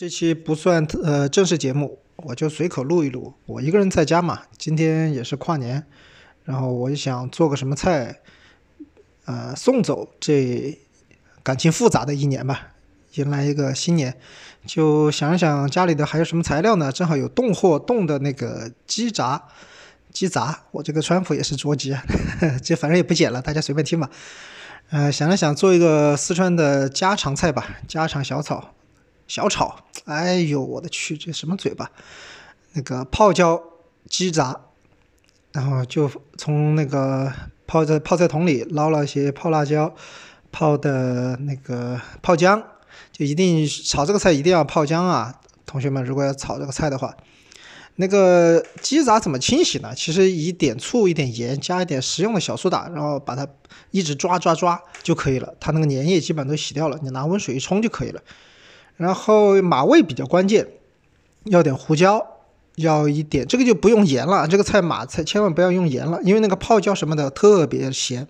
这期不算呃正式节目，我就随口录一录。我一个人在家嘛，今天也是跨年，然后我就想做个什么菜，呃，送走这感情复杂的一年吧，迎来一个新年。就想一想家里的还有什么材料呢？正好有冻货冻的那个鸡杂，鸡杂。我这个川普也是捉鸡啊，这反正也不剪了，大家随便听吧。呃，想了想做一个四川的家常菜吧，家常小炒。小炒，哎呦我的去，这什么嘴巴？那个泡椒鸡杂，然后就从那个泡在泡菜桶里捞了一些泡辣椒、泡的那个泡姜，就一定炒这个菜一定要泡姜啊！同学们，如果要炒这个菜的话，那个鸡杂怎么清洗呢？其实一点醋、一点盐，加一点食用的小苏打，然后把它一直抓抓抓就可以了，它那个粘液基本都洗掉了，你拿温水一冲就可以了。然后马味比较关键，要点胡椒，要一点这个就不用盐了。这个菜马菜千万不要用盐了，因为那个泡椒什么的特别咸。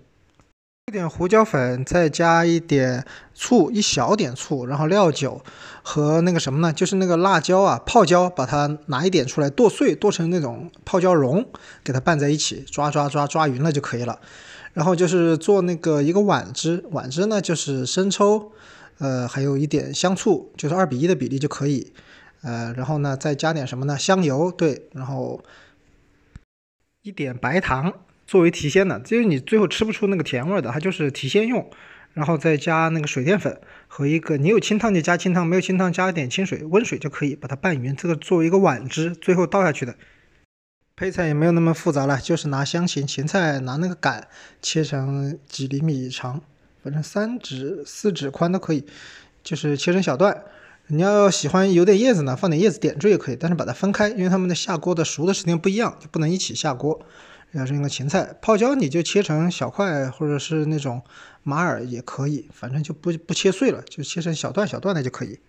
一点胡椒粉，再加一点醋，一小点醋，然后料酒和那个什么呢？就是那个辣椒啊，泡椒，把它拿一点出来剁碎，剁成那种泡椒蓉，给它拌在一起，抓抓抓抓匀了就可以了。然后就是做那个一个碗汁，碗汁呢就是生抽。呃，还有一点香醋，就是二比一的比例就可以。呃，然后呢，再加点什么呢？香油，对，然后一点白糖作为提鲜的，就是你最后吃不出那个甜味的，它就是提鲜用。然后再加那个水淀粉和一个，你有清汤就加清汤，没有清汤加一点清水，温水就可以把它拌匀。这个作为一个碗汁，最后倒下去的。配菜也没有那么复杂了，就是拿香芹、芹菜，拿那个杆切成几厘米长。反正三指四指宽都可以，就是切成小段。你要喜欢有点叶子呢，放点叶子点缀也可以，但是把它分开，因为它们的下锅的熟的时间不一样，就不能一起下锅。要是用个芹菜泡椒，你就切成小块，或者是那种马耳也可以，反正就不不切碎了，就切成小段小段的就可以。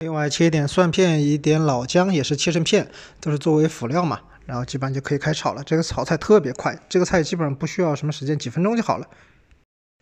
另外切一点蒜片，一点老姜也是切成片，都是作为辅料嘛。然后基本上就可以开炒了。这个炒菜特别快，这个菜基本上不需要什么时间，几分钟就好了。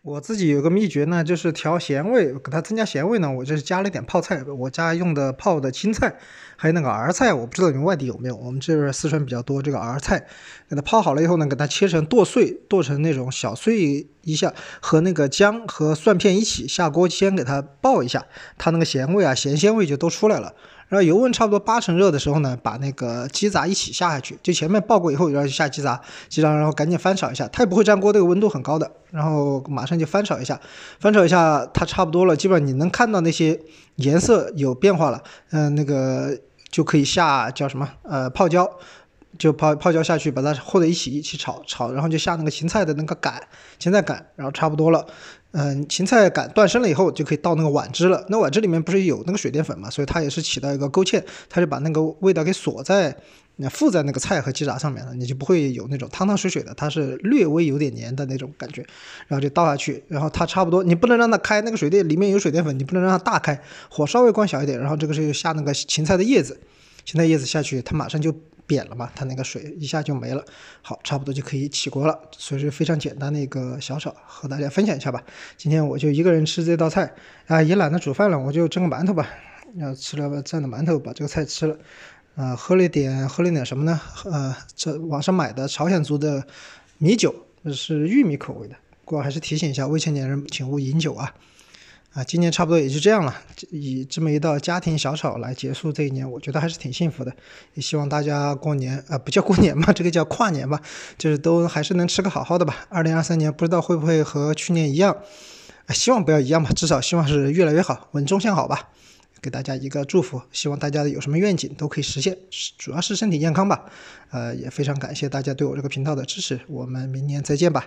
我自己有个秘诀呢，就是调咸味，给它增加咸味呢，我就是加了一点泡菜，我家用的泡的青菜，还有那个儿菜，我不知道你们外地有没有，我们这边四川比较多这个儿菜，给它泡好了以后呢，给它切成剁碎，剁成那种小碎一下，和那个姜和蒜片一起下锅，先给它爆一下，它那个咸味啊，咸鲜味就都出来了。然后油温差不多八成热的时候呢，把那个鸡杂一起下下去，就前面爆过以后，然后就下鸡杂，鸡杂然后赶紧翻炒一下，它也不会粘锅，这个温度很高的，然后马上就翻炒一下，翻炒一下它差不多了，基本上你能看到那些颜色有变化了，嗯，那个就可以下叫什么呃泡椒，就泡泡椒下去，把它和在一起一起炒炒，然后就下那个芹菜的那个杆，芹菜杆，然后差不多了。嗯，芹菜杆断生了以后，就可以倒那个碗汁了。那碗汁里面不是有那个水淀粉嘛，所以它也是起到一个勾芡，它就把那个味道给锁在、附在那个菜和鸡杂上面了，你就不会有那种汤汤水水的，它是略微有点黏的那种感觉。然后就倒下去，然后它差不多，你不能让它开，那个水淀里面有水淀粉，你不能让它大开，火稍微关小一点。然后这个时候下那个芹菜的叶子，芹菜叶子下去，它马上就。扁了嘛，它那个水一下就没了。好，差不多就可以起锅了。所以是非常简单的一个小炒，和大家分享一下吧。今天我就一个人吃这道菜啊，也懒得煮饭了，我就蒸个馒头吧。要吃了蘸的馒头，把这个菜吃了。啊，喝了一点，喝了一点什么呢？呃，这网上买的朝鲜族的米酒，是玉米口味的。不过还是提醒一下，未成年人请勿饮酒啊。啊，今年差不多也就这样了，以这么一道家庭小炒来结束这一年，我觉得还是挺幸福的。也希望大家过年啊，不叫过年嘛，这个叫跨年吧，就是都还是能吃个好好的吧。二零二三年不知道会不会和去年一样，希望不要一样吧，至少希望是越来越好，稳中向好吧。给大家一个祝福，希望大家有什么愿景都可以实现，主要是身体健康吧。呃，也非常感谢大家对我这个频道的支持，我们明年再见吧。